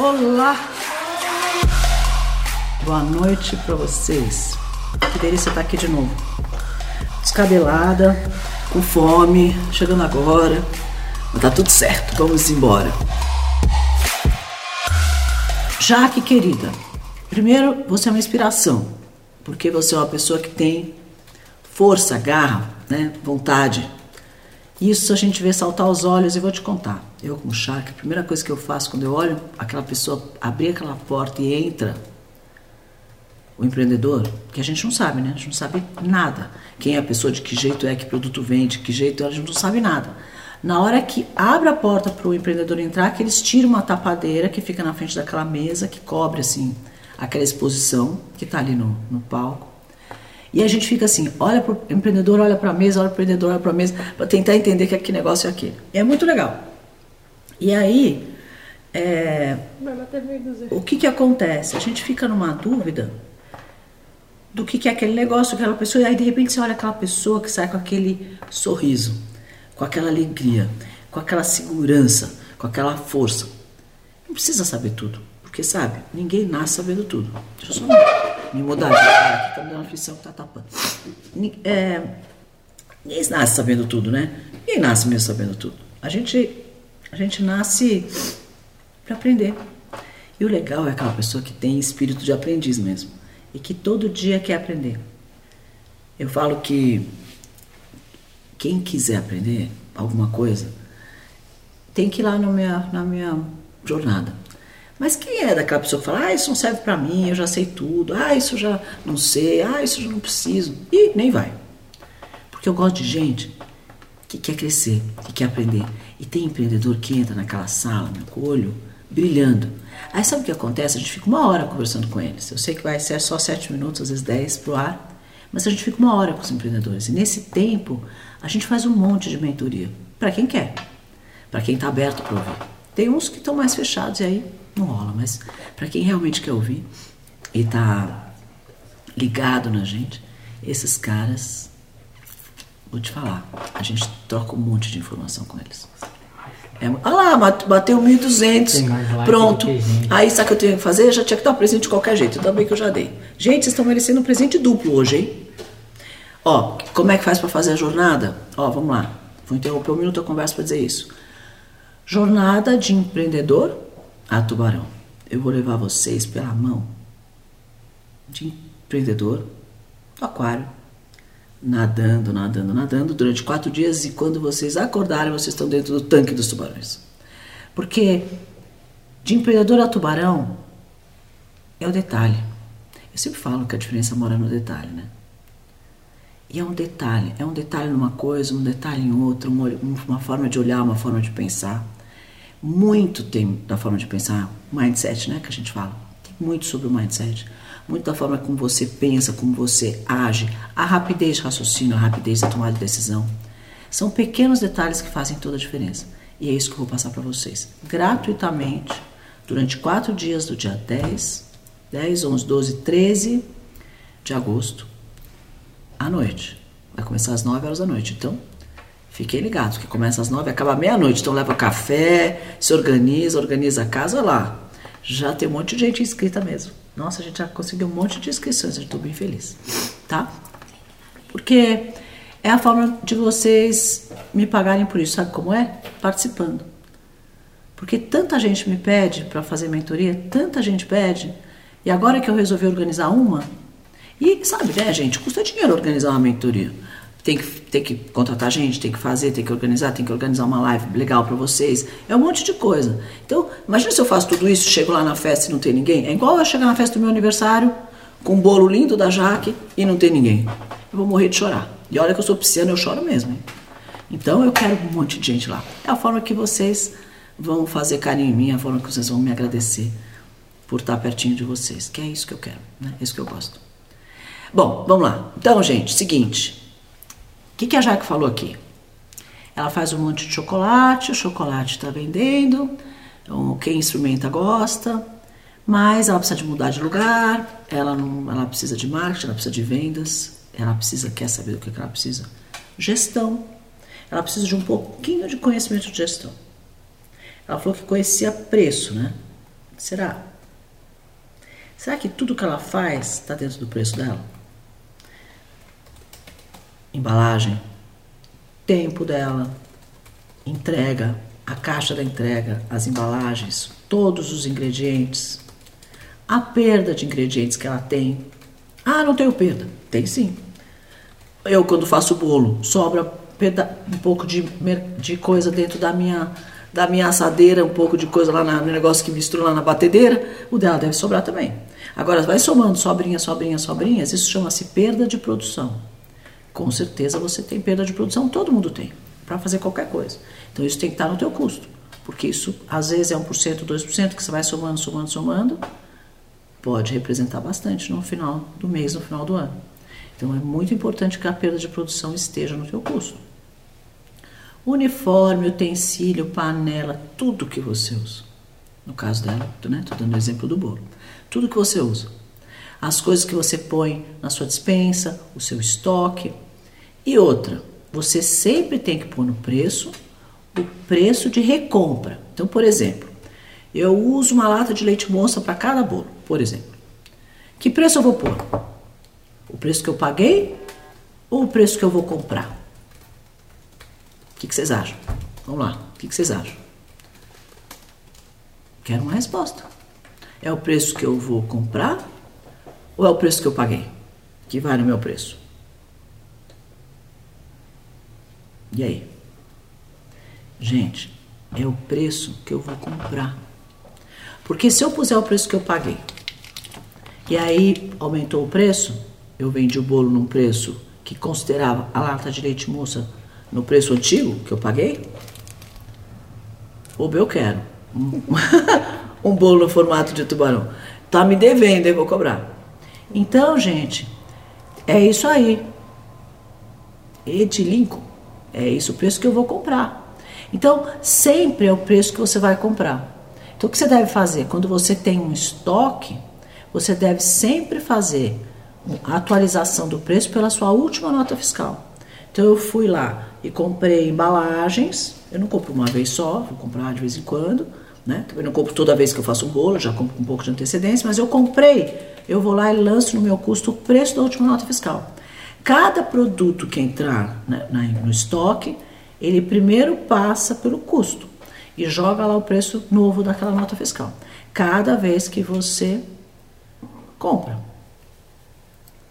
Olá! Boa noite para vocês. Que delícia estar aqui de novo. Descabelada, com fome, chegando agora. Mas tá tudo certo, vamos embora. Jaque, querida, primeiro você é uma inspiração, porque você é uma pessoa que tem força, garra, né, vontade. Isso a gente vê saltar os olhos e vou te contar. Eu, como Jaque, a primeira coisa que eu faço quando eu olho aquela pessoa abrir aquela porta e entra, o empreendedor, que a gente não sabe, né? A gente não sabe nada. Quem é a pessoa, de que jeito é, que produto vende, que jeito é, a gente não sabe nada. Na hora que abre a porta para o empreendedor entrar, que eles tiram uma tapadeira que fica na frente daquela mesa, que cobre assim aquela exposição que está ali no, no palco. E a gente fica assim, olha para o empreendedor, olha para a mesa, olha para o empreendedor, olha para a mesa, para tentar entender que, que negócio é aquele. E é muito legal. E aí, é, o que, que acontece? A gente fica numa dúvida do que, que é aquele negócio, aquela pessoa, e aí de repente você olha aquela pessoa que sai com aquele sorriso, com aquela alegria, com aquela segurança, com aquela força. Não precisa saber tudo, porque sabe, ninguém nasce sabendo tudo. Deixa eu só me mudar aqui, tá me dando aflição que tá tapando. É, ninguém nasce sabendo tudo, né? Ninguém nasce mesmo sabendo tudo. A gente, a gente nasce para aprender. E o legal é aquela pessoa que tem espírito de aprendiz mesmo e que todo dia quer aprender. Eu falo que quem quiser aprender alguma coisa tem que ir lá na minha, na minha jornada. Mas quem é daquela pessoa que fala, ah, isso não serve para mim, eu já sei tudo, ah, isso já não sei, ah, isso já não preciso, e nem vai. Porque eu gosto de gente que quer crescer, que quer aprender. E tem empreendedor que entra naquela sala, o olho brilhando. Aí sabe o que acontece? A gente fica uma hora conversando com eles. Eu sei que vai ser só sete minutos, às vezes dez pro ar, mas a gente fica uma hora com os empreendedores. E nesse tempo, a gente faz um monte de mentoria. Para quem quer, para quem está aberto para ouvir. Tem uns que estão mais fechados e aí não rola, mas para quem realmente quer ouvir e está ligado na gente, esses caras, vou te falar, a gente troca um monte de informação com eles. É, olha lá, bateu 1.200. Pronto. Aí sabe o que eu tenho que fazer? Eu já tinha que dar um presente de qualquer jeito. Também que eu já dei. Gente, vocês estão merecendo um presente duplo hoje, hein? Ó, como é que faz para fazer a jornada? Ó, vamos lá. Vou interromper um minuto a conversa para dizer isso. Jornada de empreendedor a tubarão. Eu vou levar vocês pela mão de empreendedor no aquário nadando, nadando, nadando durante quatro dias e quando vocês acordarem, vocês estão dentro do tanque dos tubarões. Porque de empreendedor a tubarão é o detalhe. Eu sempre falo que a diferença mora no detalhe, né? E é um detalhe, é um detalhe numa coisa, um detalhe em outra, uma forma de olhar, uma forma de pensar. Muito tem da forma de pensar, mindset, né, que a gente fala. Tem muito sobre o mindset muito da forma como você pensa, como você age, a rapidez de raciocínio, a rapidez da tomada de decisão. São pequenos detalhes que fazem toda a diferença. E é isso que eu vou passar para vocês. Gratuitamente, durante quatro dias do dia 10, 10, 11, 12, 13 de agosto, à noite. Vai começar às 9 horas da noite. Então, fiquem ligados, que começa às 9 e acaba meia-noite. Então, leva café, se organiza, organiza a casa lá. Já tem um monte de gente inscrita mesmo. Nossa, a gente já conseguiu um monte de inscrições, eu estou bem feliz, tá? Porque é a forma de vocês me pagarem por isso, sabe como é? Participando. Porque tanta gente me pede para fazer mentoria, tanta gente pede, e agora que eu resolvi organizar uma, e sabe, né, gente, custa dinheiro organizar uma mentoria tem que, tem que contratar gente, tem que fazer, tem que organizar, tem que organizar uma live legal para vocês. É um monte de coisa. Então, imagina se eu faço tudo isso, chego lá na festa e não tem ninguém. É igual eu chegar na festa do meu aniversário com um bolo lindo da Jaque e não tem ninguém. Eu vou morrer de chorar. E olha que eu sou pisciana, eu choro mesmo. Hein? Então, eu quero um monte de gente lá. É a forma que vocês vão fazer carinho em mim, a forma que vocês vão me agradecer por estar pertinho de vocês. Que é isso que eu quero, né? É isso que eu gosto. Bom, vamos lá. Então, gente, seguinte que, que a Jaque falou aqui? Ela faz um monte de chocolate, o chocolate está vendendo, quem experimenta gosta, mas ela precisa de mudar de lugar, ela, não, ela precisa de marketing, ela precisa de vendas, ela precisa, quer saber do que ela precisa? Gestão. Ela precisa de um pouquinho de conhecimento de gestão. Ela falou que conhecia preço, né? Será? Será que tudo que ela faz está dentro do preço dela? Embalagem, tempo dela, entrega, a caixa da entrega, as embalagens, todos os ingredientes, a perda de ingredientes que ela tem. Ah, não tenho perda. Tem sim. Eu, quando faço bolo, sobra um pouco de, de coisa dentro da minha, da minha assadeira, um pouco de coisa lá na, no negócio que mistura lá na batedeira, o dela deve sobrar também. Agora, vai somando sobrinha, sobrinha, sobrinhas, isso chama-se perda de produção. Com certeza você tem perda de produção, todo mundo tem, para fazer qualquer coisa. Então isso tem que estar no teu custo, porque isso às vezes é 1%, 2% que você vai somando, somando, somando, pode representar bastante no final do mês, no final do ano. Então é muito importante que a perda de produção esteja no teu custo. Uniforme, utensílio, panela, tudo que você usa. No caso dela, né? Dando o exemplo do bolo. Tudo que você usa. As coisas que você põe na sua dispensa, o seu estoque. E outra, você sempre tem que pôr no preço o preço de recompra. Então, por exemplo, eu uso uma lata de leite moça para cada bolo, por exemplo. Que preço eu vou pôr? O preço que eu paguei ou o preço que eu vou comprar? O que, vocês acham? Vamos lá, o que vocês acham? Quero uma resposta. É o preço que eu vou comprar ou é o preço que eu paguei? Que vale o meu preço? E aí? Gente, é o preço que eu vou comprar. Porque se eu puser o preço que eu paguei e aí aumentou o preço, eu vendi o bolo num preço que considerava a lata de leite moça no preço antigo que eu paguei, ou eu quero um, bolo no formato de tubarão. Tá me devendo, eu vou cobrar. Então, gente, é isso aí. Edilinco, é isso o preço que eu vou comprar. Então, sempre é o preço que você vai comprar. Então, o que você deve fazer? Quando você tem um estoque, você deve sempre fazer a atualização do preço pela sua última nota fiscal. Então, eu fui lá e comprei embalagens. Eu não compro uma vez só, vou comprar de vez em quando. Né? Também não compro toda vez que eu faço um bolo, já compro com um pouco de antecedência, mas eu comprei, eu vou lá e lanço no meu custo o preço da última nota fiscal. Cada produto que entrar né, no estoque, ele primeiro passa pelo custo e joga lá o preço novo daquela nota fiscal. Cada vez que você compra.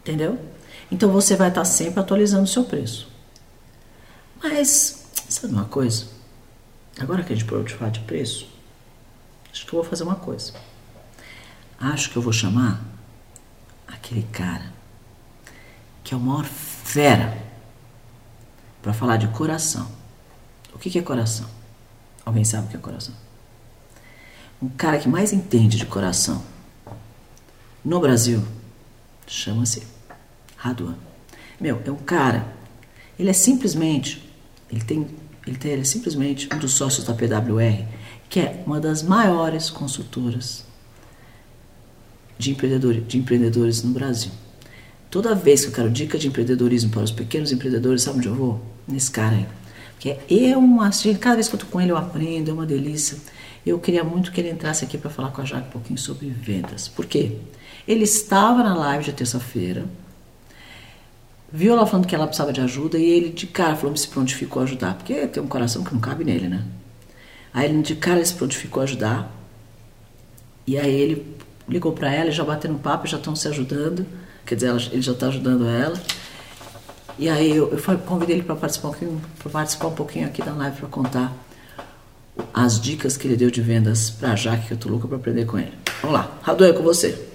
Entendeu? Então você vai estar sempre atualizando o seu preço. Mas, sabe uma coisa? Agora que a gente parou de falar de preço, acho que eu vou fazer uma coisa. Acho que eu vou chamar aquele cara que é o maior fera para falar de coração. O que, que é coração? Alguém sabe o que é coração? Um cara que mais entende de coração no Brasil chama-se Raduan. Meu, é um cara, ele é simplesmente, ele tem, ele tem, ele é simplesmente um dos sócios da PWR, que é uma das maiores consultoras de, empreendedor, de empreendedores no Brasil. Toda vez que eu quero dica de empreendedorismo para os pequenos empreendedores, sabe onde eu vou? Nesse cara aí. Que é uma, cada vez que eu tô com ele eu aprendo, é uma delícia. Eu queria muito que ele entrasse aqui para falar com a Jaque um pouquinho sobre vendas. Por quê? Ele estava na live de terça-feira, viu ela falando que ela precisava de ajuda e ele de cara falou: se prontificou a ajudar, porque tem um coração que não cabe nele, né? Aí ele de cara se prontificou a ajudar. E aí ele ligou para ela, já bateram um papo, já estão se ajudando. Quer dizer, ela, ele já está ajudando ela. E aí eu, eu convidei ele para participar, um participar um pouquinho aqui da live para contar as dicas que ele deu de vendas para a Jaque, que eu tô louca para aprender com ele. Vamos lá, Radu, é com você.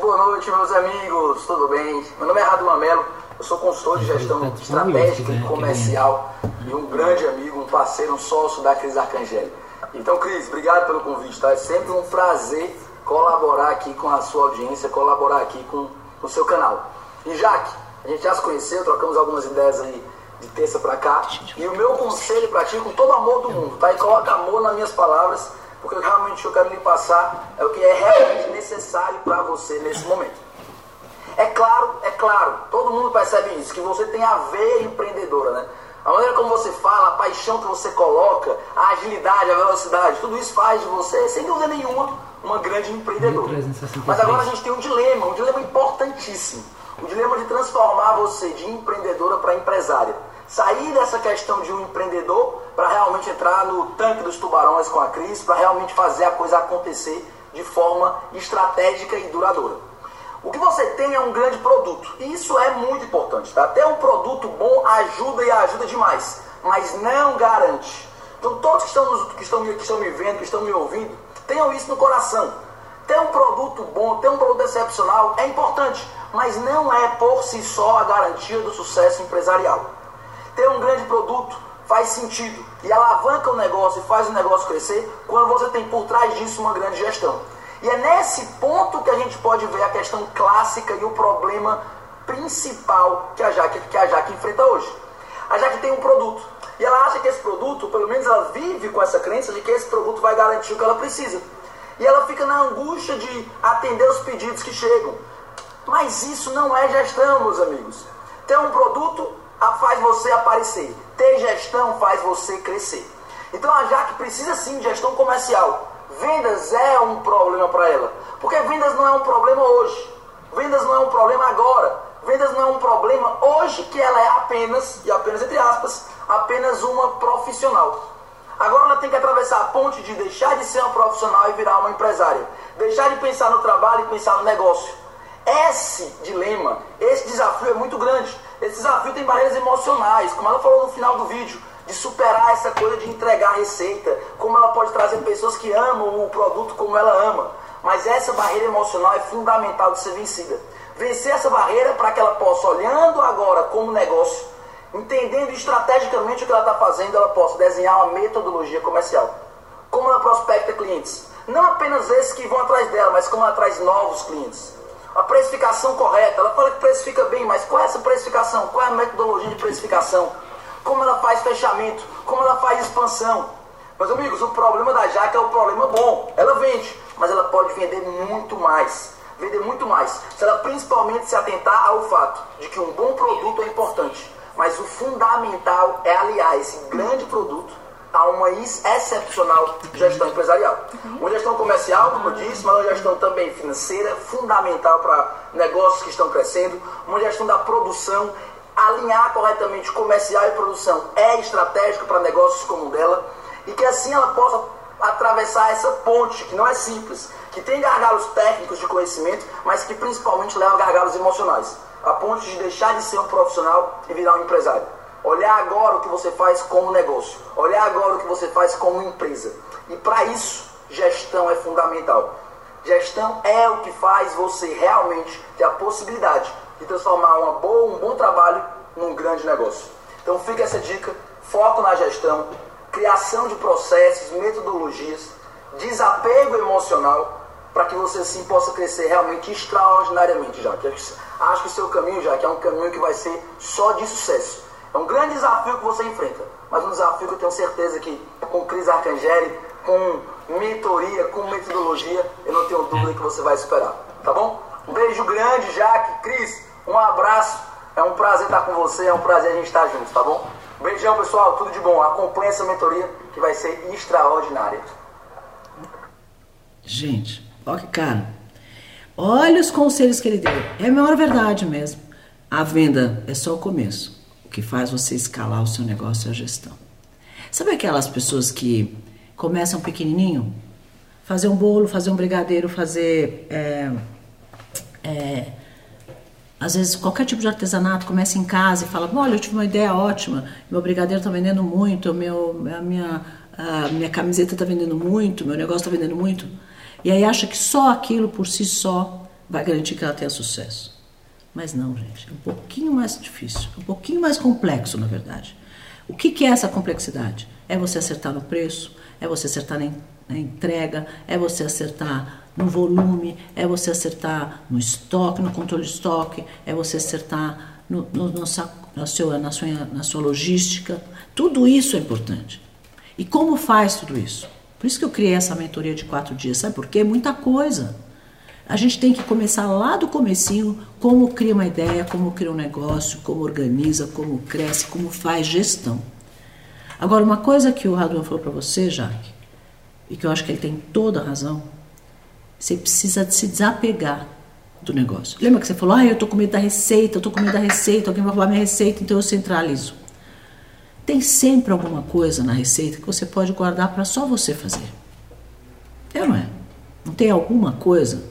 Boa noite, meus amigos, tudo bem? Meu nome é Radu Amelo, eu sou consultor de gestão estratégica e comercial e um grande amigo, um parceiro, um sócio da Cris Arcangeli. Então, Cris, obrigado pelo convite, tá? É sempre um prazer colaborar aqui com a sua audiência, colaborar aqui com no seu canal. E Jaque, a gente já se conheceu, trocamos algumas ideias aí de terça para cá. E o meu conselho para ti, com todo amor do mundo, tá? E coloca amor nas minhas palavras, porque realmente eu quero lhe passar é o que é realmente necessário para você nesse momento. É claro, é claro, todo mundo percebe isso, que você tem a veia empreendedora, né? A maneira como você fala, a paixão que você coloca, a agilidade, a velocidade, tudo isso faz de você, sem dúvida nenhuma, uma grande empreendedora. Mas agora a gente tem um dilema, um dilema importantíssimo. O dilema de transformar você de empreendedora para empresária. Sair dessa questão de um empreendedor para realmente entrar no tanque dos tubarões com a crise, para realmente fazer a coisa acontecer de forma estratégica e duradoura. O que você tem é um grande produto. E isso é muito importante. Tá? Ter um produto bom ajuda e ajuda demais. Mas não garante. Então todos que estão, que estão, que estão me vendo, que estão me ouvindo, tenham isso no coração. Ter um produto bom, ter um produto excepcional é importante, mas não é por si só a garantia do sucesso empresarial. Ter um grande produto faz sentido e alavanca o negócio e faz o negócio crescer quando você tem por trás disso uma grande gestão. E é nesse ponto que a gente pode ver a questão clássica e o problema principal que a Jaque, que a Jaque enfrenta hoje. A Jaque tem um produto e ela acha que esse produto, pelo menos ela vive com essa crença de que esse produto vai garantir o que ela precisa. E ela fica na angústia de atender os pedidos que chegam. Mas isso não é gestão, meus amigos. Ter um produto faz você aparecer. Ter gestão faz você crescer. Então a Jaque precisa sim de gestão comercial. Vendas é um problema para ela. Porque vendas não é um problema hoje. Vendas não é um problema agora. Vendas não é um problema hoje que ela é apenas, e apenas entre aspas, apenas uma profissional. Agora ela tem que atravessar a ponte de deixar de ser uma profissional e virar uma empresária. Deixar de pensar no trabalho e pensar no negócio. Esse dilema, esse desafio é muito grande. Esse desafio tem barreiras emocionais, como ela falou no final do vídeo de superar essa coisa de entregar receita, como ela pode trazer pessoas que amam o produto como ela ama. Mas essa barreira emocional é fundamental de ser vencida. Vencer essa barreira para que ela possa, olhando agora como negócio, entendendo estrategicamente o que ela está fazendo, ela possa desenhar uma metodologia comercial. Como ela prospecta clientes. Não apenas esses que vão atrás dela, mas como ela traz novos clientes. A precificação correta. Ela fala que precifica bem, mas qual é essa precificação? Qual é a metodologia de precificação? como ela faz fechamento, como ela faz expansão. Meus amigos, o problema da Jaque é o problema bom. Ela vende, mas ela pode vender muito mais. Vender muito mais. Se ela principalmente se atentar ao fato de que um bom produto é importante. Mas o fundamental é aliar esse grande produto a uma excepcional gestão empresarial. Uma gestão comercial, como eu disse, mas uma gestão também financeira, fundamental para negócios que estão crescendo, uma gestão da produção alinhar corretamente comercial e produção é estratégico para negócios como o dela e que assim ela possa atravessar essa ponte que não é simples, que tem gargalos técnicos de conhecimento, mas que principalmente leva a gargalos emocionais. A ponte de deixar de ser um profissional e virar um empresário. Olhar agora o que você faz como negócio, olhar agora o que você faz como empresa. E para isso, gestão é fundamental. Gestão é o que faz você realmente ter a possibilidade de transformar uma boa, um bom trabalho num grande negócio. Então fica essa dica, foco na gestão, criação de processos, metodologias, desapego emocional, para que você sim possa crescer realmente extraordinariamente, já que acho que o seu caminho já que é um caminho que vai ser só de sucesso. É um grande desafio que você enfrenta, mas um desafio que eu tenho certeza que com Cris Arcangeli, com mentoria, com metodologia, eu não tenho dúvida que você vai superar. Tá bom? Um beijo grande, Jaque, Cris. Um abraço. É um prazer estar com você, é um prazer a gente estar juntos, tá bom? Beijão, pessoal. Tudo de bom. Acompanhe essa mentoria que vai ser extraordinária. Gente, olha que cara. Olha os conselhos que ele deu. É a maior verdade mesmo. A venda é só o começo. O que faz você escalar o seu negócio é a gestão. Sabe aquelas pessoas que começam pequenininho? Fazer um bolo, fazer um brigadeiro, fazer é, é, às vezes, qualquer tipo de artesanato começa em casa e fala: Olha, eu tive uma ideia ótima, meu brigadeiro está vendendo muito, meu, a minha, a minha camiseta está vendendo muito, meu negócio está vendendo muito. E aí acha que só aquilo por si só vai garantir que ela tenha sucesso. Mas não, gente, é um pouquinho mais difícil, um pouquinho mais complexo, na verdade. O que, que é essa complexidade? É você acertar no preço, é você acertar na, na entrega, é você acertar no volume, é você acertar no estoque, no controle de estoque, é você acertar no, no, no, na, sua, na, sua, na sua logística. Tudo isso é importante. E como faz tudo isso? Por isso que eu criei essa mentoria de quatro dias, sabe por quê? Muita coisa. A gente tem que começar lá do comecinho, como cria uma ideia, como cria um negócio, como organiza, como cresce, como faz gestão. Agora, uma coisa que o Raduan falou para você, Jaque, e que eu acho que ele tem toda a razão, você precisa se desapegar do negócio. Lembra que você falou, ah, eu tô com medo da receita, eu tô com medo da receita, alguém vai roubar minha receita, então eu centralizo. Tem sempre alguma coisa na receita que você pode guardar para só você fazer. É ou não é? Não tem alguma coisa,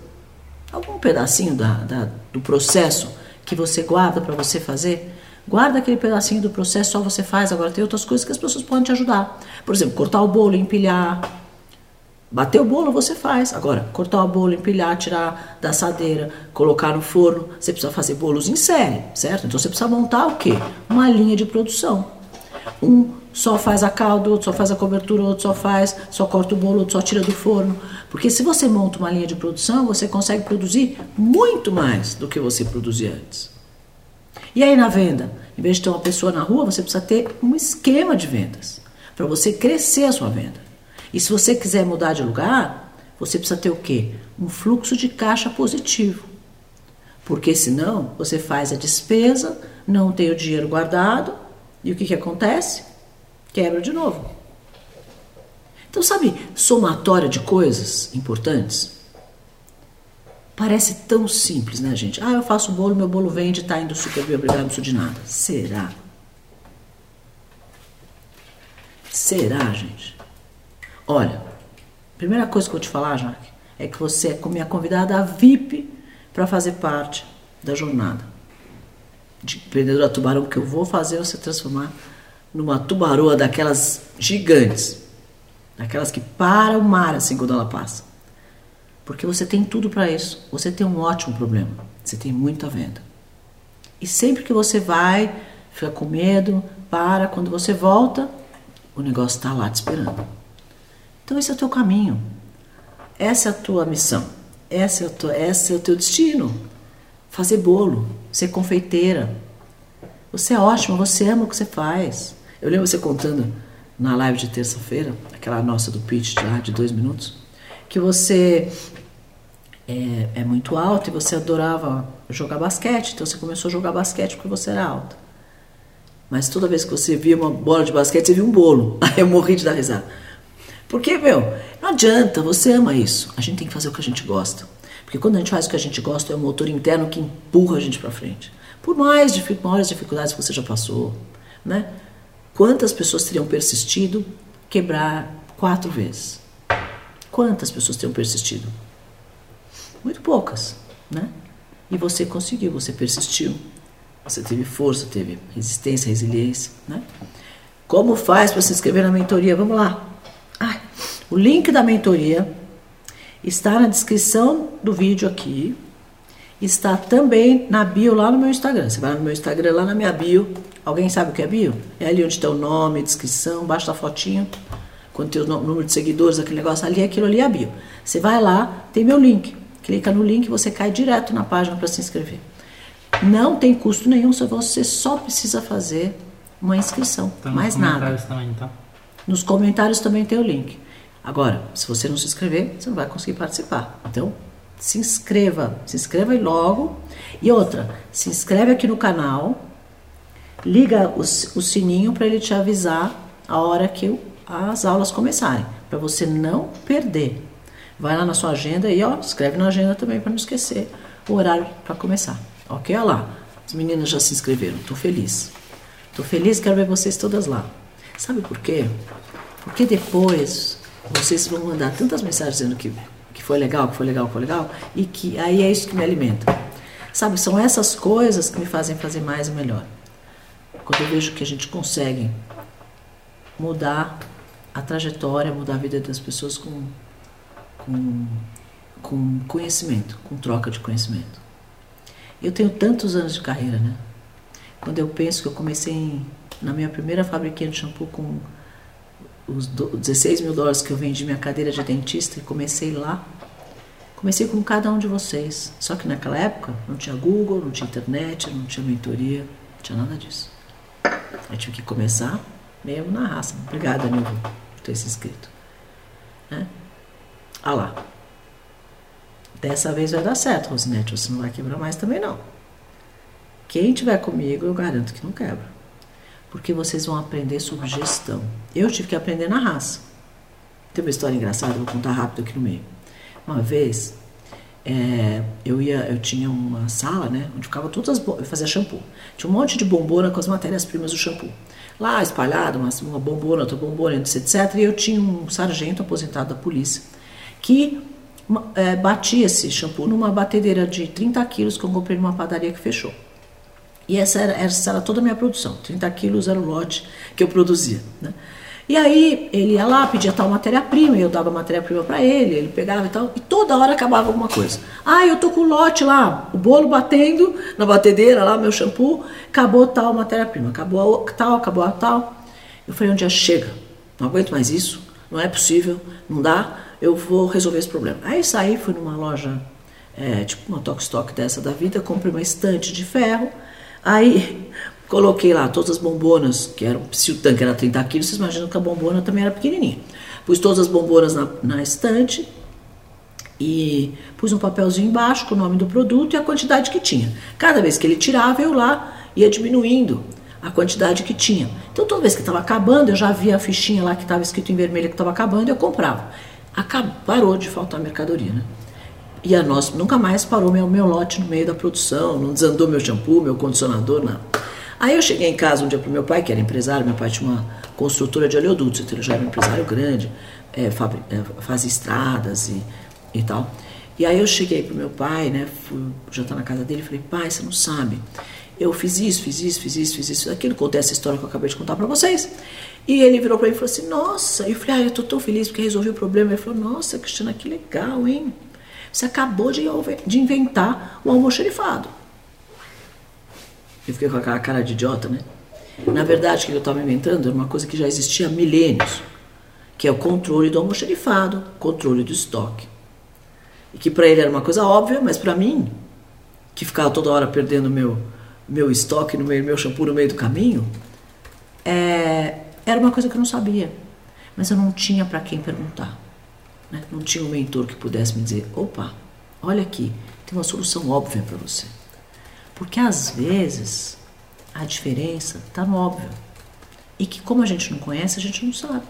algum pedacinho da, da do processo que você guarda para você fazer? Guarda aquele pedacinho do processo, só você faz. Agora tem outras coisas que as pessoas podem te ajudar. Por exemplo, cortar o bolo, empilhar, Bater o bolo você faz. Agora, cortar o bolo, empilhar, tirar da assadeira, colocar no forno. Você precisa fazer bolos em série, certo? Então você precisa montar o quê? Uma linha de produção. Um só faz a calda, outro só faz a cobertura, outro só faz, só corta o bolo, outro só tira do forno. Porque se você monta uma linha de produção, você consegue produzir muito mais do que você produzia antes. E aí na venda, em vez de ter uma pessoa na rua, você precisa ter um esquema de vendas para você crescer a sua venda. E se você quiser mudar de lugar, você precisa ter o quê? Um fluxo de caixa positivo. Porque senão você faz a despesa, não tem o dinheiro guardado, e o que, que acontece? Quebra de novo. Então, sabe, somatória de coisas importantes? Parece tão simples, né, gente? Ah, eu faço bolo, meu bolo vende, tá indo super bem, obrigado, não preciso de nada. Será? Será, gente? Olha, primeira coisa que eu vou te falar, Jaque, é que você é minha convidada VIP para fazer parte da jornada de empreendedora tubarão, que eu vou fazer você transformar numa tubaroa daquelas gigantes, daquelas que para o mar assim quando ela passa. Porque você tem tudo para isso. Você tem um ótimo problema. Você tem muita venda. E sempre que você vai, fica com medo, para, quando você volta, o negócio está lá te esperando. Então esse é o teu caminho. Essa é a tua missão. Essa é, tua, esse é o teu destino. Fazer bolo, ser confeiteira. Você é ótima, você ama o que você faz. Eu lembro você contando na live de terça-feira, aquela nossa do pitch lá de dois minutos, que você é, é, muito alto e você adorava jogar basquete, então você começou a jogar basquete porque você era alta. Mas toda vez que você via uma bola de basquete, você via um bolo. Aí eu morri de dar risada. Porque, meu, não adianta, você ama isso. A gente tem que fazer o que a gente gosta. Porque quando a gente faz o que a gente gosta, é o motor interno que empurra a gente para frente. Por mais maiores dificuldades que você já passou, né? Quantas pessoas teriam persistido quebrar quatro vezes? Quantas pessoas teriam persistido? Muito poucas, né? E você conseguiu, você persistiu. Você teve força, teve resistência, resiliência, né? Como faz para se inscrever na mentoria? Vamos lá. Ah, o link da mentoria está na descrição do vídeo aqui. Está também na bio lá no meu Instagram. Você vai no meu Instagram, lá na minha bio. Alguém sabe o que é bio? É ali onde está o nome, descrição, basta a fotinho. Quando tem o número de seguidores, aquele negócio ali, aquilo ali é a bio. Você vai lá, tem meu link. Clica no link e você cai direto na página para se inscrever. Não tem custo nenhum, só você só precisa fazer uma inscrição. Tá mais nada. Também, tá? Nos comentários também tem o link. Agora, se você não se inscrever, você não vai conseguir participar. Então, se inscreva, se inscreva aí logo. E outra, se inscreve aqui no canal, liga o, o sininho para ele te avisar a hora que as aulas começarem, para você não perder. Vai lá na sua agenda e ó, escreve na agenda também para não esquecer o horário para começar. Ok? Olha lá, as meninas já se inscreveram, estou feliz. Estou feliz, quero ver vocês todas lá. Sabe por quê? Porque depois vocês vão mandar tantas mensagens dizendo que, que foi legal, que foi legal, que foi legal, e que aí é isso que me alimenta. Sabe, são essas coisas que me fazem fazer mais e melhor. Quando eu vejo que a gente consegue mudar a trajetória, mudar a vida das pessoas com, com, com conhecimento, com troca de conhecimento. Eu tenho tantos anos de carreira, né? Quando eu penso que eu comecei em na minha primeira fabriquinha de shampoo com os 16 mil dólares que eu vendi minha cadeira de dentista e comecei lá. Comecei com cada um de vocês. Só que naquela época não tinha Google, não tinha internet, não tinha mentoria, não tinha nada disso. Eu tive que começar mesmo na raça. Obrigada, Nilvio, por ter se inscrito. Né? Ah lá. Dessa vez vai dar certo, Rosinete. Você não vai quebrar mais também, não. Quem tiver comigo, eu garanto que não quebra. Porque vocês vão aprender sobre gestão. Eu tive que aprender na raça. Tem uma história engraçada, vou contar rápido aqui no meio. Uma vez, é, eu ia, eu tinha uma sala, né, onde ficava todas as, eu fazia shampoo. Tinha um monte de bombona com as matérias-primas do shampoo. Lá espalhado, uma, uma bombona, outra bombona, etc. E eu tinha um sargento aposentado da polícia que é, batia esse shampoo numa batedeira de 30 quilos que eu comprei numa padaria que fechou. E essa era, essa era toda a minha produção. 30 quilos era o lote que eu produzia. Né? E aí ele ia lá, pedia tal matéria-prima, eu dava matéria-prima para ele, ele pegava e tal, e toda hora acabava alguma coisa. Ah, eu tô com o lote lá, o bolo batendo na batedeira lá, meu shampoo, acabou tal matéria-prima, acabou tal, acabou tal. Eu falei, um dia chega, não aguento mais isso, não é possível, não dá, eu vou resolver esse problema. Aí saí, fui numa loja, é, tipo uma Tok Stock dessa da vida, comprei uma estante de ferro, aí coloquei lá todas as bombonas, que eram, se o tanque era 30 quilos, vocês imaginam que a bombona também era pequenininha. Pus todas as bombonas na, na estante e pus um papelzinho embaixo com o nome do produto e a quantidade que tinha. Cada vez que ele tirava, eu lá ia diminuindo a quantidade que tinha. Então toda vez que estava acabando, eu já via a fichinha lá que estava escrito em vermelho que estava acabando, eu comprava. Acabou, parou de faltar mercadoria, né? E a nossa nunca mais parou meu, meu lote no meio da produção, não desandou meu shampoo, meu condicionador, nada. Aí eu cheguei em casa um dia pro meu pai, que era empresário, meu pai tinha uma construtora de oleodutos, então ele já era um empresário grande, é, é, estradas e, e tal. E aí eu cheguei pro meu pai, né, fui jantar na casa dele, falei, pai, você não sabe, eu fiz isso, fiz isso, fiz isso, fiz isso, aquilo, contei essa história que eu acabei de contar para vocês. E ele virou para mim e falou assim, nossa, eu falei, ah, eu tô tão feliz porque resolvi o problema. Ele falou, nossa, Cristina, que legal, hein? Você acabou de, de inventar o almoxerifado. Eu fiquei com aquela cara de idiota, né? Na verdade, o que eu estava inventando era uma coisa que já existia há milênios, que é o controle do almoxerifado, controle do estoque. E que para ele era uma coisa óbvia, mas para mim, que ficava toda hora perdendo meu meu estoque no meio, meu shampoo no meio do caminho, é, era uma coisa que eu não sabia. Mas eu não tinha para quem perguntar. Né? Não tinha um mentor que pudesse me dizer: opa, olha aqui, tem uma solução óbvia para você. Porque às vezes a diferença está no óbvio. E que, como a gente não conhece, a gente não sabe.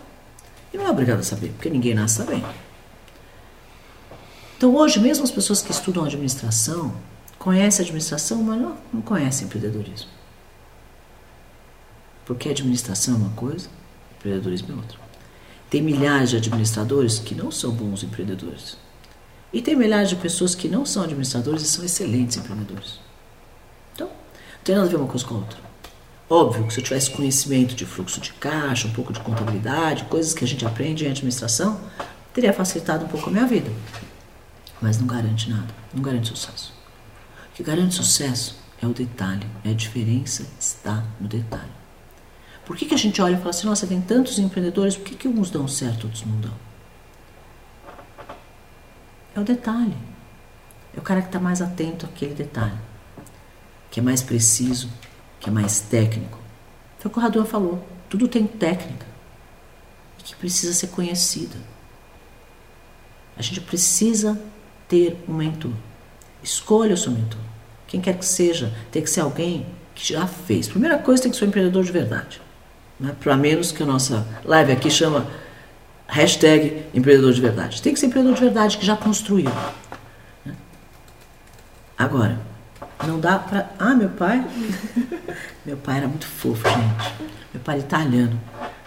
E não é obrigado a saber, porque ninguém nasce sabendo. Então, hoje, mesmo as pessoas que estudam administração conhecem administração, mas não, não conhecem empreendedorismo. Porque administração é uma coisa, empreendedorismo é outra. Tem milhares de administradores que não são bons empreendedores. E tem milhares de pessoas que não são administradores e são excelentes empreendedores. Então, não tem nada a ver uma coisa com a outra. Óbvio que se eu tivesse conhecimento de fluxo de caixa, um pouco de contabilidade, coisas que a gente aprende em administração, teria facilitado um pouco a minha vida. Mas não garante nada, não garante sucesso. O que garante sucesso é o detalhe, é a diferença está no detalhe. Por que, que a gente olha e fala assim, nossa, tem tantos empreendedores, por que, que uns dão certo, outros não dão? É o detalhe. É o cara que está mais atento àquele detalhe, que é mais preciso, que é mais técnico. Foi o que o Radon falou. Tudo tem técnica e que precisa ser conhecida. A gente precisa ter um mentor. Escolha o seu mentor. Quem quer que seja, tem que ser alguém que já fez. Primeira coisa, tem que ser um empreendedor de verdade. Né? Para menos que a nossa live aqui chama hashtag empreendedor de verdade. Tem que ser empreendedor de verdade que já construiu. Né? Agora, não dá para. Ah, meu pai. meu pai era muito fofo, gente. Meu pai italiano,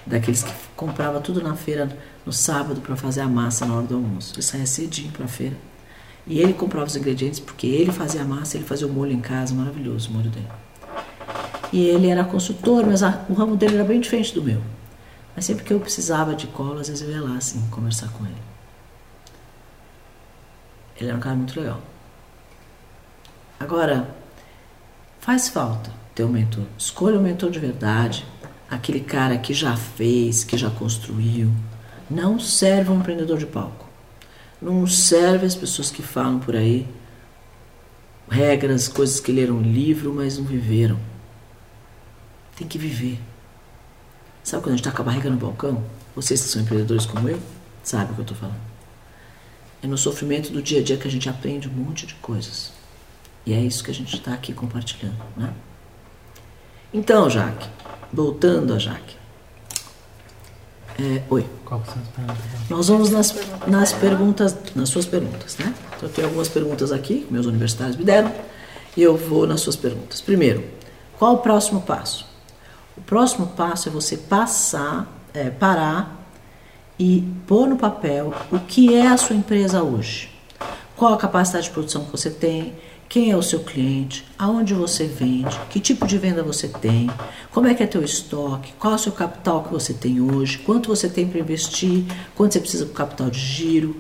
daqueles que comprava tudo na feira no sábado para fazer a massa na hora do almoço. Ele saía cedinho para a feira. E ele comprava os ingredientes porque ele fazia a massa, ele fazia o molho em casa, maravilhoso o molho dele. E ele era consultor, mas a, o ramo dele era bem diferente do meu. Mas sempre que eu precisava de cola, às vezes eu ia lá, assim, conversar com ele. Ele era um cara muito legal. Agora, faz falta ter um mentor. Escolha um mentor de verdade, aquele cara que já fez, que já construiu. Não serve um empreendedor de palco. Não serve as pessoas que falam por aí regras, coisas que leram livro, mas não viveram. Tem que viver. Sabe quando a gente está com a barriga no balcão? Vocês que são empreendedores como eu, sabem o que eu estou falando. É no sofrimento do dia a dia que a gente aprende um monte de coisas. E é isso que a gente está aqui compartilhando, né? Então, Jaque, voltando a Jaque. É, oi. Qual são as perguntas? Nós vamos nas, nas perguntas, nas suas perguntas, né? Então, eu tenho algumas perguntas aqui, meus universitários me deram, e eu vou nas suas perguntas. Primeiro, qual o próximo passo? O próximo passo é você passar, é, parar e pôr no papel o que é a sua empresa hoje. Qual a capacidade de produção que você tem, quem é o seu cliente, aonde você vende, que tipo de venda você tem, como é que é teu estoque, qual é o seu capital que você tem hoje, quanto você tem para investir, quanto você precisa para capital de giro,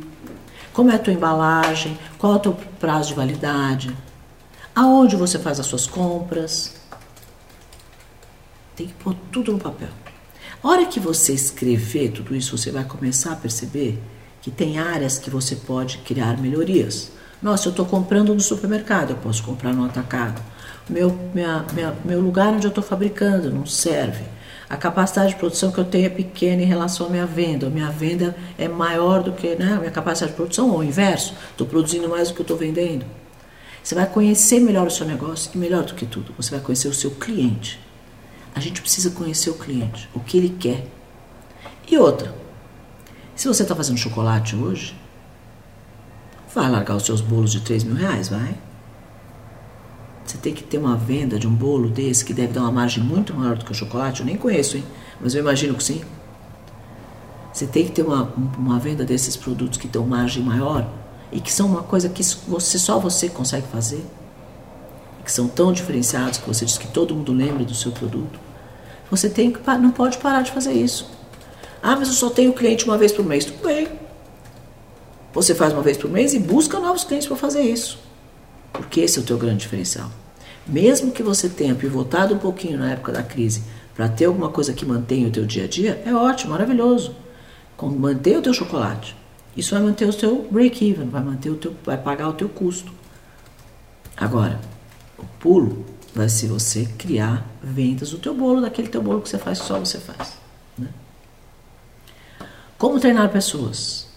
como é a tua embalagem, qual é o teu prazo de validade, aonde você faz as suas compras. Tem que pôr tudo no papel. A hora que você escrever tudo isso, você vai começar a perceber que tem áreas que você pode criar melhorias. Nossa, eu estou comprando no supermercado, eu posso comprar no atacado. Meu, minha, minha, meu lugar onde eu estou fabricando não serve. A capacidade de produção que eu tenho é pequena em relação à minha venda. A minha venda é maior do que né, a minha capacidade de produção, ou o inverso. Estou produzindo mais do que eu estou vendendo. Você vai conhecer melhor o seu negócio e, melhor do que tudo, você vai conhecer o seu cliente. A gente precisa conhecer o cliente, o que ele quer. E outra, se você está fazendo chocolate hoje, Vai largar os seus bolos de 3 mil reais, vai? Você tem que ter uma venda de um bolo desse que deve dar uma margem muito maior do que o chocolate. Eu nem conheço, hein? Mas eu imagino que sim. Você tem que ter uma, uma venda desses produtos que dão margem maior e que são uma coisa que você só você consegue fazer. Que são tão diferenciados que você diz que todo mundo lembra do seu produto. Você tem que não pode parar de fazer isso. Ah, mas eu só tenho cliente uma vez por mês. Tudo bem. Você faz uma vez por mês e busca novos clientes para fazer isso. Porque esse é o teu grande diferencial. Mesmo que você tenha pivotado um pouquinho na época da crise para ter alguma coisa que mantenha o teu dia a dia, é ótimo, maravilhoso. Manter o teu chocolate. Isso vai manter o teu break-even, vai manter o teu, vai pagar o teu custo. Agora, o pulo vai ser você criar vendas do teu bolo, daquele teu bolo que você faz só você faz. Né? Como treinar pessoas?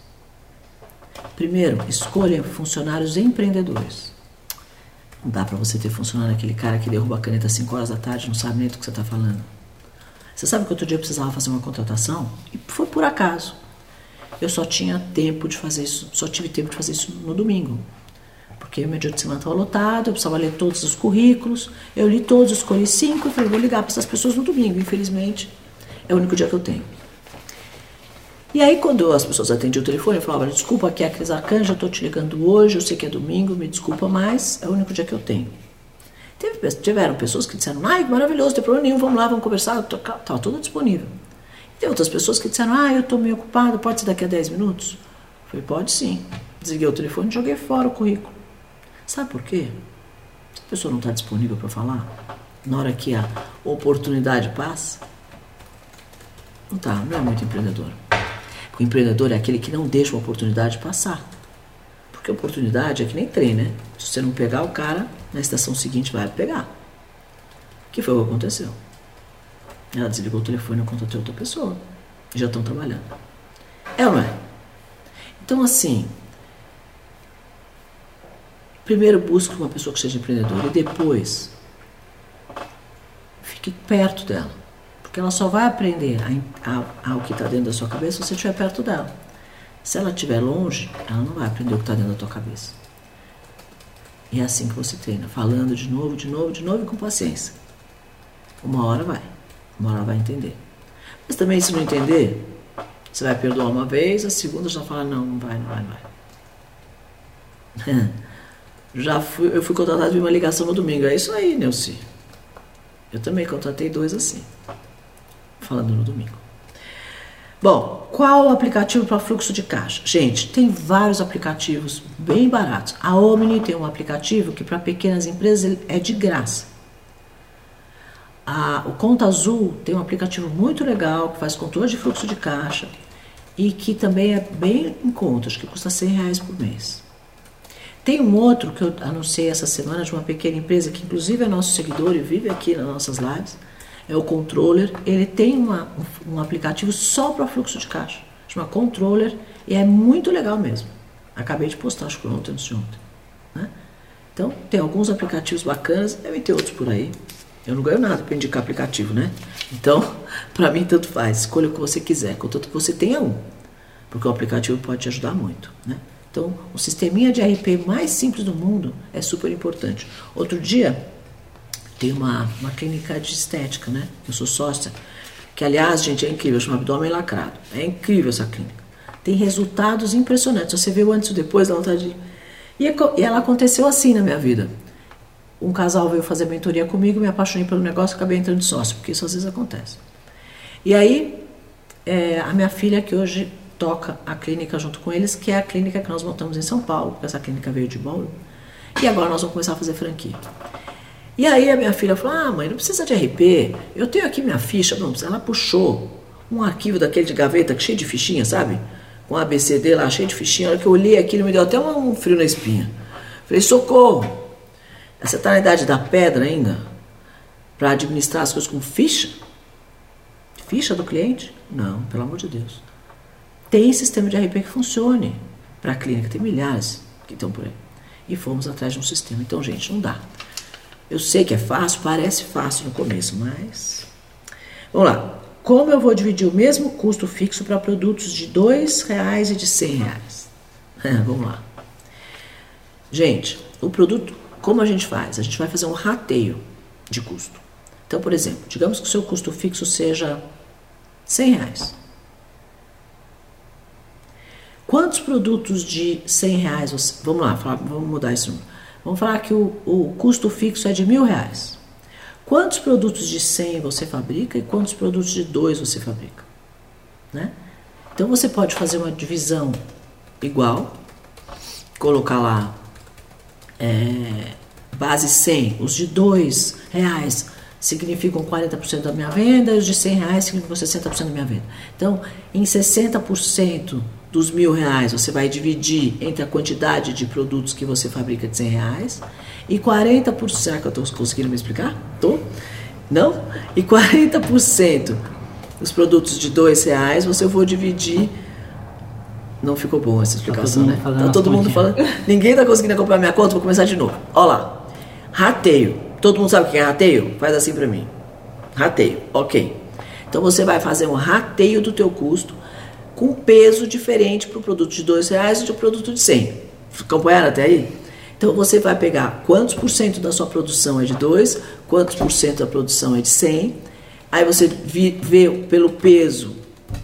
Primeiro, escolha funcionários empreendedores. Não dá para você ter funcionário aquele cara que derruba a caneta às 5 horas da tarde não sabe nem do que você está falando. Você sabe que outro dia eu precisava fazer uma contratação? E foi por acaso. Eu só tinha tempo de fazer isso, só tive tempo de fazer isso no domingo. Porque o meu dia de semana estava lotado, eu precisava ler todos os currículos. Eu li todos, escolhi cinco e falei, vou ligar para essas pessoas no domingo. Infelizmente, é o único dia que eu tenho. E aí, quando as pessoas atendiam o telefone, eu falava: Desculpa, aqui é a Cris eu estou te ligando hoje, eu sei que é domingo, me desculpa, mas é o único dia que eu tenho. Teve, tiveram pessoas que disseram: Ai, maravilhoso, não tem problema nenhum, vamos lá, vamos conversar, estava tudo disponível. E tem outras pessoas que disseram: Ah, eu estou meio ocupado, pode ser daqui a 10 minutos? Eu falei: Pode sim. Desliguei o telefone e joguei fora o currículo. Sabe por quê? Se a pessoa não está disponível para falar, na hora que a oportunidade passa, não está, não é muito empreendedor. O empreendedor é aquele que não deixa uma oportunidade passar. Porque a oportunidade é que nem trem, né? Se você não pegar o cara, na estação seguinte vai pegar. Que foi o que aconteceu. Ela desligou o telefone e contratou outra pessoa. Já estão trabalhando. É ou não é? Então, assim, primeiro busque uma pessoa que seja empreendedora e depois fique perto dela. Porque ela só vai aprender ao que está dentro da sua cabeça se você estiver perto dela. Se ela estiver longe, ela não vai aprender o que está dentro da tua cabeça. E é assim que você treina, falando de novo, de novo, de novo e com paciência. Uma hora vai, uma hora vai entender. Mas também, se não entender, você vai perdoar uma vez, a segunda já fala: não, não vai, não vai, não vai. já fui, eu fui contratado de uma ligação no domingo. É isso aí, Neuci. Eu também contratei dois assim falando no domingo. Bom, qual o aplicativo para fluxo de caixa? Gente, tem vários aplicativos bem baratos. A Omni tem um aplicativo que para pequenas empresas é de graça. A, o Conta Azul tem um aplicativo muito legal que faz controle de fluxo de caixa e que também é bem em conta, acho que custa 100 reais por mês. Tem um outro que eu anunciei essa semana de uma pequena empresa que inclusive é nosso seguidor e vive aqui nas nossas lives é o controller. Ele tem uma, um aplicativo só para fluxo de caixa, chama controller e é muito legal mesmo. Acabei de postar, acho que ontem, antes de ontem. Né? Então, tem alguns aplicativos bacanas, devem ter outros por aí. Eu não ganho nada para indicar aplicativo, né? Então, para mim, tanto faz. Escolha o que você quiser, contanto que você tenha um. Porque o aplicativo pode te ajudar muito, né? Então, o sisteminha de RP mais simples do mundo é super importante. Outro dia, tem uma, uma clínica de estética, né? Eu sou sócia. Que, aliás, gente, é incrível. Chama Abdômen Lacrado. É incrível essa clínica. Tem resultados impressionantes. Você o antes e depois, dá vontade de... E ela aconteceu assim na minha vida um casal veio fazer mentoria comigo, me apaixonei pelo negócio, acabei entrando de sócio, porque isso às vezes acontece. E aí, é, a minha filha, que hoje toca a clínica junto com eles, que é a clínica que nós montamos em São Paulo, porque essa clínica veio de Bauru, e agora nós vamos começar a fazer franquia. E aí a minha filha falou: Ah, mãe, não precisa de RP, eu tenho aqui minha ficha. Não, ela puxou um arquivo daquele de gaveta cheio de fichinha, sabe? Com ABCD lá, cheio de fichinha. A hora que eu olhei aquilo, me deu até um frio na espinha. Falei: Socorro! Você está na idade da pedra ainda? Para administrar as coisas com ficha? Ficha do cliente? Não, pelo amor de Deus. Tem sistema de RP que funcione para a clínica, tem milhares que estão por aí. E fomos atrás de um sistema. Então, gente, não dá. Eu sei que é fácil, parece fácil no começo, mas. Vamos lá. Como eu vou dividir o mesmo custo fixo para produtos de R$ reais e de R$ reais? É, vamos lá. Gente, o produto como a gente faz? A gente vai fazer um rateio de custo. Então, por exemplo, digamos que o seu custo fixo seja 100 reais. Quantos produtos de 100 reais você, Vamos lá, vamos mudar isso. Vamos falar que o, o custo fixo é de mil reais. Quantos produtos de 100 você fabrica e quantos produtos de 2 você fabrica? Né? Então você pode fazer uma divisão igual, colocar lá é, base 100, os de 2 reais significam 40% da minha venda e os de 100 reais significam 60% da minha venda. Então, em 60% dos mil reais você vai dividir entre a quantidade de produtos que você fabrica de 100 reais e 40%, será que eu estou conseguindo me explicar? Tô? Não? E 40% dos produtos de 2 reais você vou dividir não ficou boa essa explicação, tá né? Tá todo mundo falando. Ninguém tá conseguindo acompanhar minha conta, vou começar de novo. Olha lá. Rateio. Todo mundo sabe o que é rateio? Faz assim para mim. Rateio. Ok. Então você vai fazer um rateio do teu custo com peso diferente para o produto de dois reais e um produto de 100. Acompanharam até aí? Então você vai pegar quantos por cento da sua produção é de 2, quantos por cento da produção é de 100. Aí você vê pelo peso,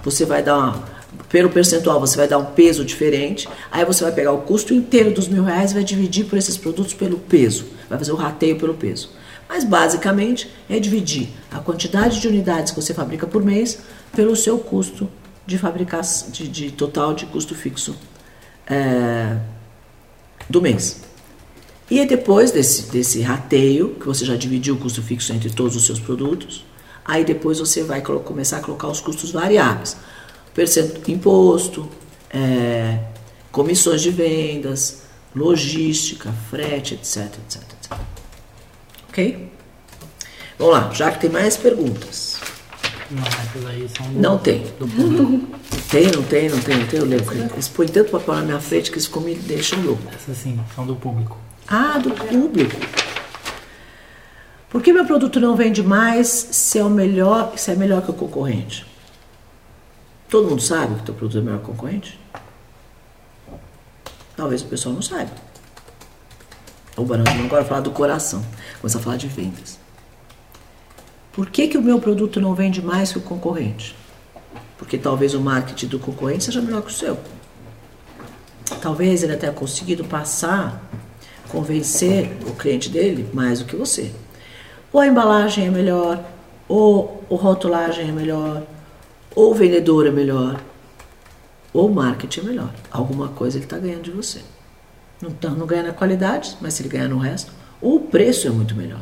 você vai dar uma pelo percentual você vai dar um peso diferente, aí você vai pegar o custo inteiro dos mil reais e vai dividir por esses produtos pelo peso, vai fazer o rateio pelo peso. Mas basicamente é dividir a quantidade de unidades que você fabrica por mês pelo seu custo de fabricação, de, de total de custo fixo é, do mês. E depois desse, desse rateio, que você já dividiu o custo fixo entre todos os seus produtos, aí depois você vai começar a colocar os custos variáveis percento imposto, é, comissões de vendas, logística, frete, etc, etc, etc. Ok? Vamos lá, já que tem mais perguntas. Não, tem. Tem, não tem, não tem, não tem. Eu lembro. Eles põem tanto papel na minha frente que eles me deixam louco. Essas sim, são do público. Ah, do público. Por que meu produto não vende mais se é o melhor, se é melhor que o concorrente? Todo mundo sabe que o teu produto é melhor que o concorrente? Talvez o pessoal não saiba. O Barão agora falar do coração, começa a falar de vendas. Por que, que o meu produto não vende mais que o concorrente? Porque talvez o marketing do concorrente seja melhor que o seu. Talvez ele até conseguido passar, convencer o cliente dele mais do que você. Ou a embalagem é melhor, ou a rotulagem é melhor, ou o vendedor é melhor, ou o marketing é melhor. Alguma coisa ele está ganhando de você. Não, tá, não ganha na qualidade, mas se ele ganhar no resto, ou o preço é muito melhor.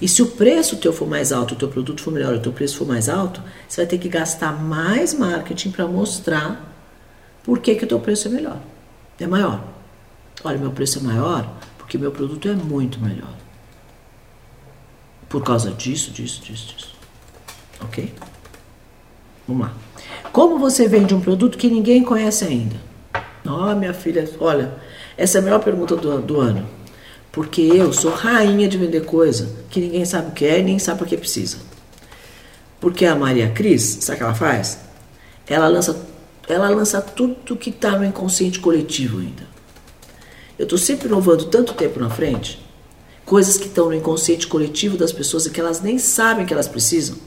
E se o preço teu for mais alto, o teu produto for melhor, o teu preço for mais alto, você vai ter que gastar mais marketing para mostrar por que, que o teu preço é melhor. É maior. Olha, meu preço é maior porque meu produto é muito melhor. Por causa disso, disso, disso, disso. Ok? Vamos lá. Como você vende um produto que ninguém conhece ainda? Ó, oh, minha filha, olha, essa é a melhor pergunta do, do ano. Porque eu sou rainha de vender coisa que ninguém sabe o que é e nem sabe por que precisa. Porque a Maria Cris, sabe o que ela faz? Ela lança, ela lança tudo que está no inconsciente coletivo ainda. Eu estou sempre inovando tanto tempo na frente, coisas que estão no inconsciente coletivo das pessoas e que elas nem sabem que elas precisam,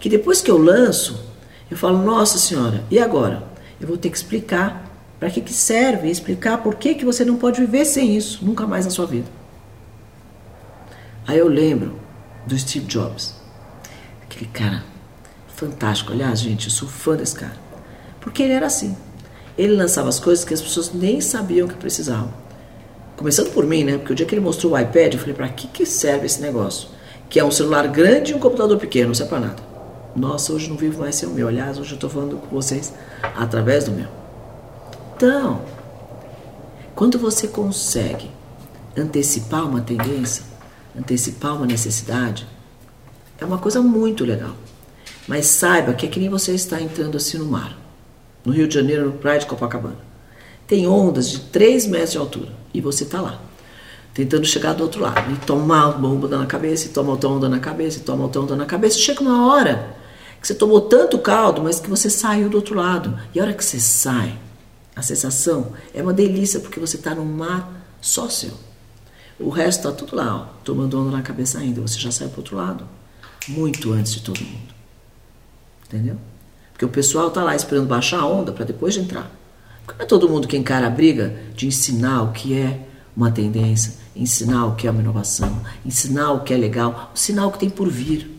que depois que eu lanço, eu falo, nossa senhora, e agora? Eu vou ter que explicar para que, que serve explicar por que, que você não pode viver sem isso, nunca mais na sua vida. Aí eu lembro do Steve Jobs, aquele cara fantástico. Aliás, gente, eu sou fã desse cara. Porque ele era assim. Ele lançava as coisas que as pessoas nem sabiam que precisavam. Começando por mim, né? Porque o dia que ele mostrou o iPad, eu falei, para que, que serve esse negócio? Que é um celular grande e um computador pequeno, não serve para nada. Nossa, hoje não vivo mais sem o meu. Aliás, hoje eu estou falando com vocês através do meu. Então, quando você consegue antecipar uma tendência, antecipar uma necessidade, é uma coisa muito legal. Mas saiba que é que nem você está entrando assim no mar. No Rio de Janeiro, no Praia de Copacabana. Tem ondas de 3 metros de altura e você está lá, tentando chegar do outro lado. E toma uma onda na cabeça, e toma outra onda na cabeça, e toma outra onda na cabeça. Chega uma hora que você tomou tanto caldo, mas que você saiu do outro lado. E a hora que você sai, a sensação é uma delícia, porque você está num mar só seu. O resto está tudo lá, ó, tomando onda na cabeça ainda. Você já sai para outro lado, muito antes de todo mundo. Entendeu? Porque o pessoal está lá esperando baixar a onda para depois de entrar. Porque não é todo mundo que encara a briga de ensinar o que é uma tendência, ensinar o que é uma inovação, ensinar o que é legal, o sinal que tem por vir.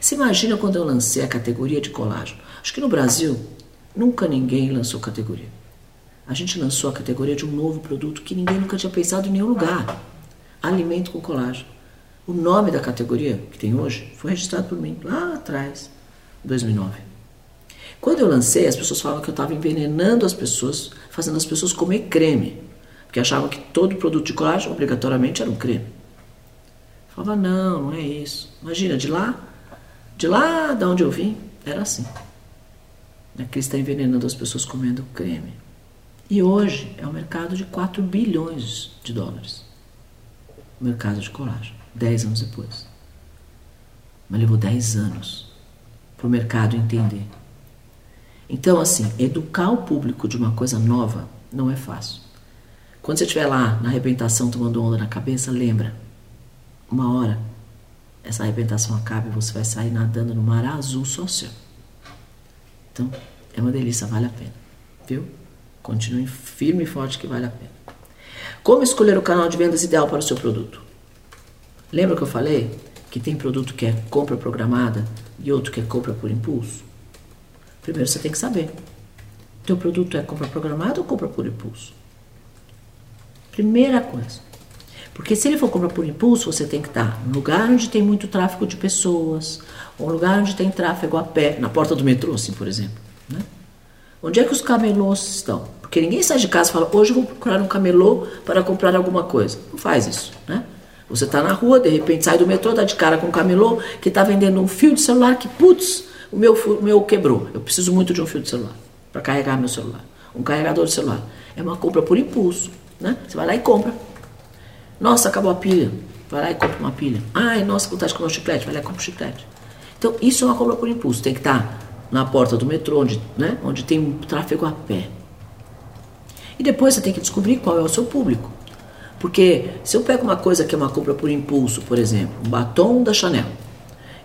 Você imagina quando eu lancei a categoria de colágeno? Acho que no Brasil nunca ninguém lançou categoria a gente lançou a categoria de um novo produto que ninguém nunca tinha pensado em nenhum lugar: alimento com colágeno. O nome da categoria que tem hoje foi registrado por mim lá atrás, em 2009. Quando eu lancei, as pessoas falavam que eu estava envenenando as pessoas, fazendo as pessoas comer creme, porque achavam que todo produto de colágeno obrigatoriamente era um creme. Eu falava, não, não é isso. Imagina, de lá, de lá da onde eu vim, era assim. Aqui está envenenando as pessoas comendo creme. E hoje é um mercado de 4 bilhões de dólares. O mercado de colágeno, 10 anos depois. Mas levou 10 anos para o mercado entender. Então, assim, educar o público de uma coisa nova não é fácil. Quando você estiver lá na arrebentação tomando onda na cabeça, lembra, uma hora essa arrebentação acaba e você vai sair nadando no mar azul só seu. Então, é uma delícia, vale a pena. Viu? Continue firme e forte que vale a pena. Como escolher o canal de vendas ideal para o seu produto? Lembra que eu falei que tem produto que é compra programada e outro que é compra por impulso? Primeiro você tem que saber. Teu produto é compra programada ou compra por impulso? Primeira coisa. Porque se ele for compra por impulso, você tem que estar no lugar onde tem muito tráfego de pessoas, ou um lugar onde tem tráfego a pé, na porta do metrô, assim, por exemplo. Né? Onde é que os camelôs estão? Porque ninguém sai de casa e fala, hoje eu vou procurar um camelô para comprar alguma coisa. Não faz isso, né? Você está na rua, de repente sai do metrô, dá de cara com um camelô que está vendendo um fio de celular que, putz, o meu, o meu quebrou. Eu preciso muito de um fio de celular para carregar meu celular. Um carregador de celular. É uma compra por impulso, né? Você vai lá e compra. Nossa, acabou a pilha. Vai lá e compra uma pilha. Ai, nossa, vontade de comer um chiclete. Vai lá e compra um chiclete. Então, isso é uma compra por impulso. Tem que estar tá na porta do metrô, onde, né, onde tem um tráfego a pé. E depois você tem que descobrir qual é o seu público. Porque se eu pego uma coisa que é uma compra por impulso, por exemplo, um batom da Chanel,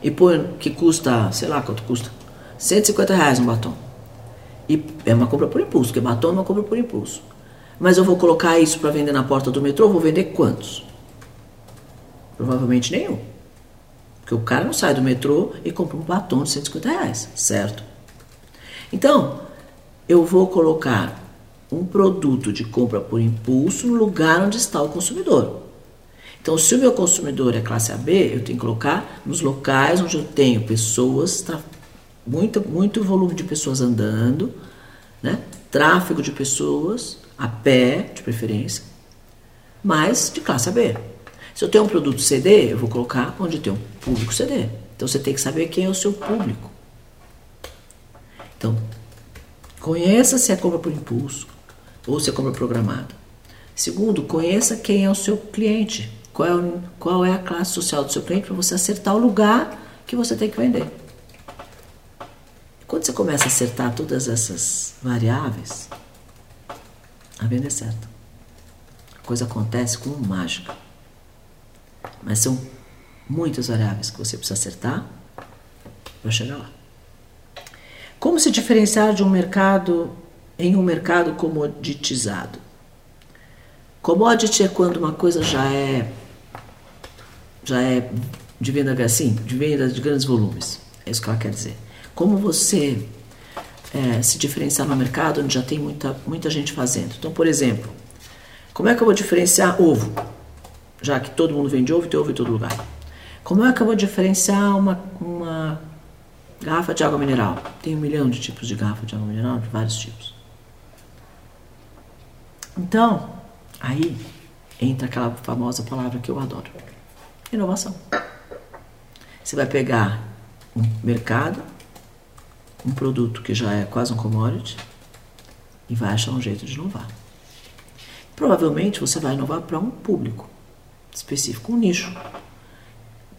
e põe que custa, sei lá quanto custa, 150 reais um batom. E é uma compra por impulso, porque batom é uma compra por impulso. Mas eu vou colocar isso para vender na porta do metrô, vou vender quantos? Provavelmente nenhum. Porque o cara não sai do metrô e compra um batom de 150 reais, certo? Então, eu vou colocar um produto de compra por impulso no lugar onde está o consumidor. Então, se o meu consumidor é classe AB, eu tenho que colocar nos locais onde eu tenho pessoas, muito, muito volume de pessoas andando, né? tráfego de pessoas, a pé, de preferência, mas de classe AB. Se eu tenho um produto CD, eu vou colocar onde tem um público CD. Então você tem que saber quem é o seu público. Então, conheça se é compra por impulso, ou você compra programado. Segundo, conheça quem é o seu cliente, qual é, o, qual é a classe social do seu cliente para você acertar o lugar que você tem que vender. Quando você começa a acertar todas essas variáveis, a venda é certa. A coisa acontece como mágica. Mas são muitas variáveis que você precisa acertar para chegar lá. Como se diferenciar de um mercado em um mercado comoditizado? Commodity é quando uma coisa já é já é de venda assim, de venda de grandes volumes. É isso que ela quer dizer. Como você é, se diferenciar no mercado onde já tem muita, muita gente fazendo. Então, por exemplo, como é que eu vou diferenciar ovo? Já que todo mundo vende ovo tem ovo em todo lugar. Como é que eu vou diferenciar uma, uma garrafa de água mineral? Tem um milhão de tipos de garrafa de água mineral, de vários tipos. Então, Aí entra aquela famosa palavra que eu adoro: inovação. Você vai pegar um mercado, um produto que já é quase um commodity, e vai achar um jeito de inovar. Provavelmente você vai inovar para um público específico, um nicho.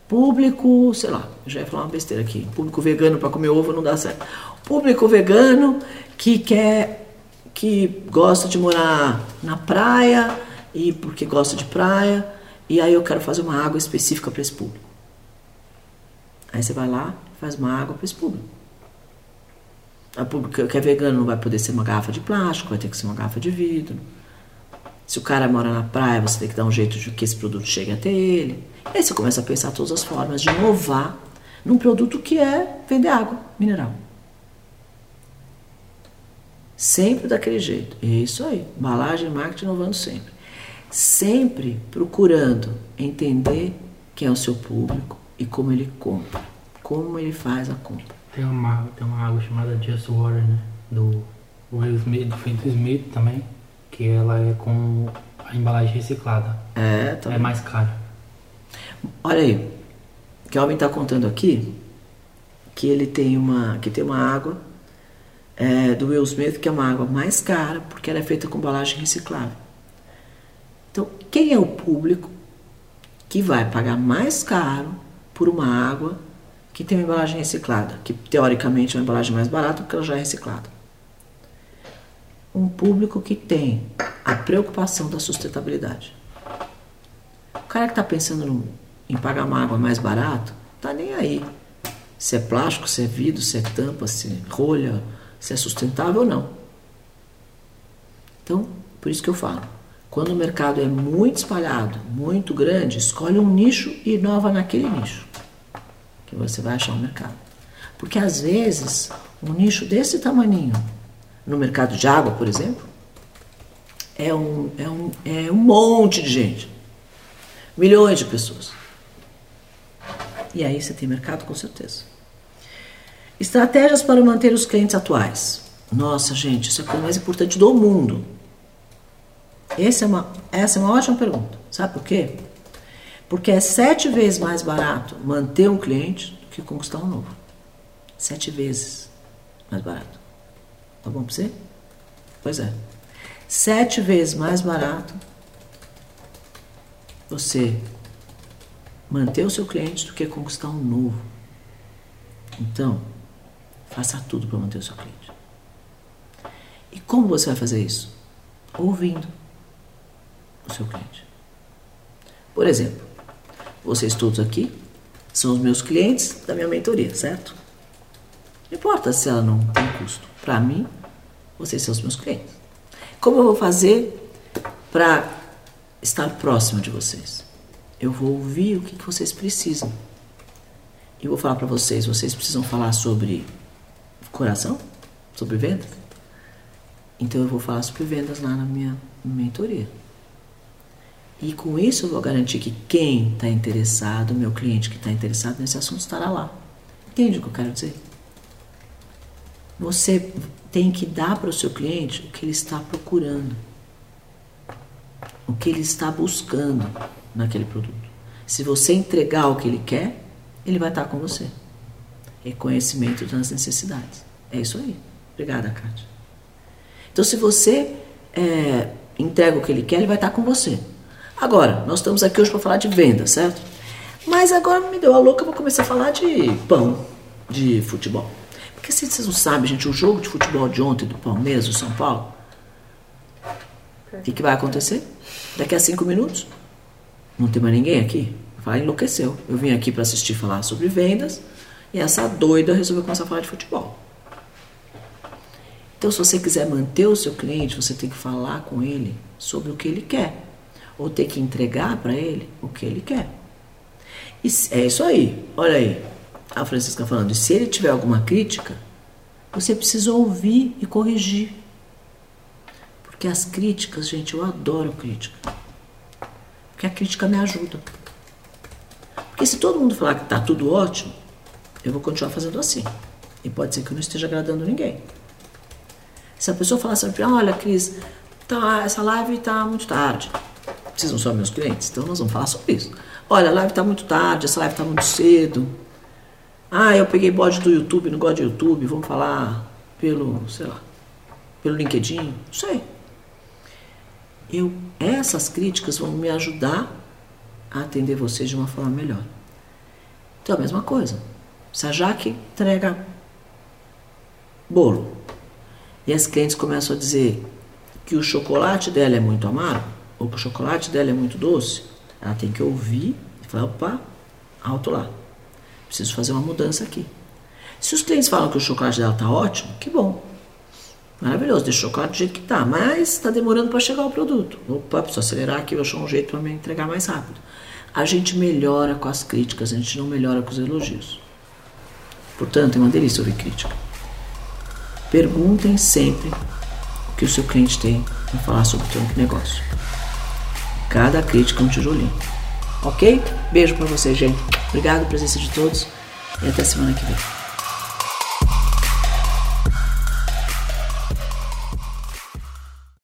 Público, sei lá, já ia falar uma besteira aqui. Público vegano para comer ovo não dá certo. Público vegano que quer que gosta de morar na praia e porque gosta de praia, e aí eu quero fazer uma água específica para esse público. Aí você vai lá, faz uma água para esse público. A público que é vegano não vai poder ser uma garrafa de plástico, vai ter que ser uma garrafa de vidro. Se o cara mora na praia, você tem que dar um jeito de que esse produto chegue até ele. E aí você começa a pensar todas as formas de inovar num produto que é vender água mineral. Sempre daquele jeito. É isso aí. Embalagem marketing inovando sempre. Sempre procurando entender quem é o seu público e como ele compra. Como ele faz a compra. Tem uma, tem uma água chamada Just Water, né? Do Will Smith, do Smith também. Que ela é com a embalagem reciclada. É, tá É mais cara. Olha aí. O Kelvin está contando aqui que ele tem uma, que tem uma água é, do Will Smith, que é uma água mais cara, porque ela é feita com embalagem reciclável. Então, quem é o público que vai pagar mais caro por uma água que tem uma embalagem reciclada, que teoricamente é uma embalagem mais barata porque ela já é reciclada? Um público que tem a preocupação da sustentabilidade. O cara que está pensando no, em pagar uma água mais barato, tá nem aí. Se é plástico, se é vidro, se é tampa, se é rolha, se é sustentável ou não. Então, por isso que eu falo. Quando o mercado é muito espalhado, muito grande, escolhe um nicho e inova naquele nicho. Que você vai achar um mercado. Porque às vezes, um nicho desse tamanho, no mercado de água, por exemplo, é um, é um, é um monte de gente. Milhões de pessoas. E aí você tem mercado com certeza. Estratégias para manter os clientes atuais. Nossa, gente, isso é a coisa mais importante do mundo. Essa é uma, essa é uma ótima pergunta. Sabe por quê? Porque é sete vezes mais barato manter um cliente do que conquistar um novo. Sete vezes mais barato. Tá bom para você? Pois é. Sete vezes mais barato você manter o seu cliente do que conquistar um novo. Então, faça tudo para manter o seu cliente. E como você vai fazer isso? Ouvindo o seu cliente. Por exemplo, vocês todos aqui são os meus clientes da minha mentoria, certo? Não importa se ela não tem custo. Para mim, vocês são os meus clientes. Como eu vou fazer para estar próximo de vocês? Eu vou ouvir o que, vocês precisam. E vou falar para vocês, vocês precisam falar sobre coração? Sobre vendas? Então eu vou falar sobre vendas lá na minha mentoria. E com isso eu vou garantir que quem está interessado, meu cliente que está interessado nesse assunto estará lá. Entende o que eu quero dizer? Você tem que dar para o seu cliente o que ele está procurando, o que ele está buscando naquele produto. Se você entregar o que ele quer, ele vai estar com você. Reconhecimento das necessidades. É isso aí. Obrigada, Kátia. Então, se você é, entrega o que ele quer, ele vai estar com você. Agora, nós estamos aqui hoje para falar de venda, certo? Mas agora me deu a louca, vou começar a falar de pão, de futebol. Porque se vocês não sabem, gente, o jogo de futebol de ontem do Palmeiras, do São Paulo, o que, que vai acontecer? Daqui a cinco minutos, não tem mais ninguém aqui. Vai enlouqueceu. Eu vim aqui para assistir falar sobre vendas e essa doida resolveu começar a falar de futebol. Então, se você quiser manter o seu cliente, você tem que falar com ele sobre o que ele quer, ou ter que entregar para ele o que ele quer. E é isso aí. Olha aí, a Francisca falando. Se ele tiver alguma crítica, você precisa ouvir e corrigir. Porque as críticas, gente, eu adoro crítica. Porque a crítica me ajuda. Porque se todo mundo falar que está tudo ótimo, eu vou continuar fazendo assim. E pode ser que eu não esteja agradando ninguém. Se a pessoa falar assim, olha, Cris, tá, essa live está muito tarde. Vocês não são meus clientes, então nós vamos falar sobre isso. Olha, a live está muito tarde, essa live está muito cedo. Ah, eu peguei bode do YouTube, não gosto de YouTube, vamos falar pelo, sei lá, pelo LinkedIn, não sei. Eu, essas críticas vão me ajudar a atender vocês de uma forma melhor. Então, a mesma coisa. Se a Jaque entrega bolo e as clientes começam a dizer que o chocolate dela é muito amargo ou que o chocolate dela é muito doce, ela tem que ouvir e falar: opa, alto lá. Preciso fazer uma mudança aqui. Se os clientes falam que o chocolate dela está ótimo, que bom. Maravilhoso, deixa o chocolate do jeito que está, mas está demorando para chegar o produto. Opa, preciso acelerar aqui, vou achar um jeito para me entregar mais rápido. A gente melhora com as críticas, a gente não melhora com os elogios. Portanto, é uma delícia ouvir crítica. Perguntem sempre o que o seu cliente tem para falar sobre o seu negócio. Cada crítica é um tijolinho. Ok? Beijo para você, gente. Obrigado presença de todos e até semana que vem.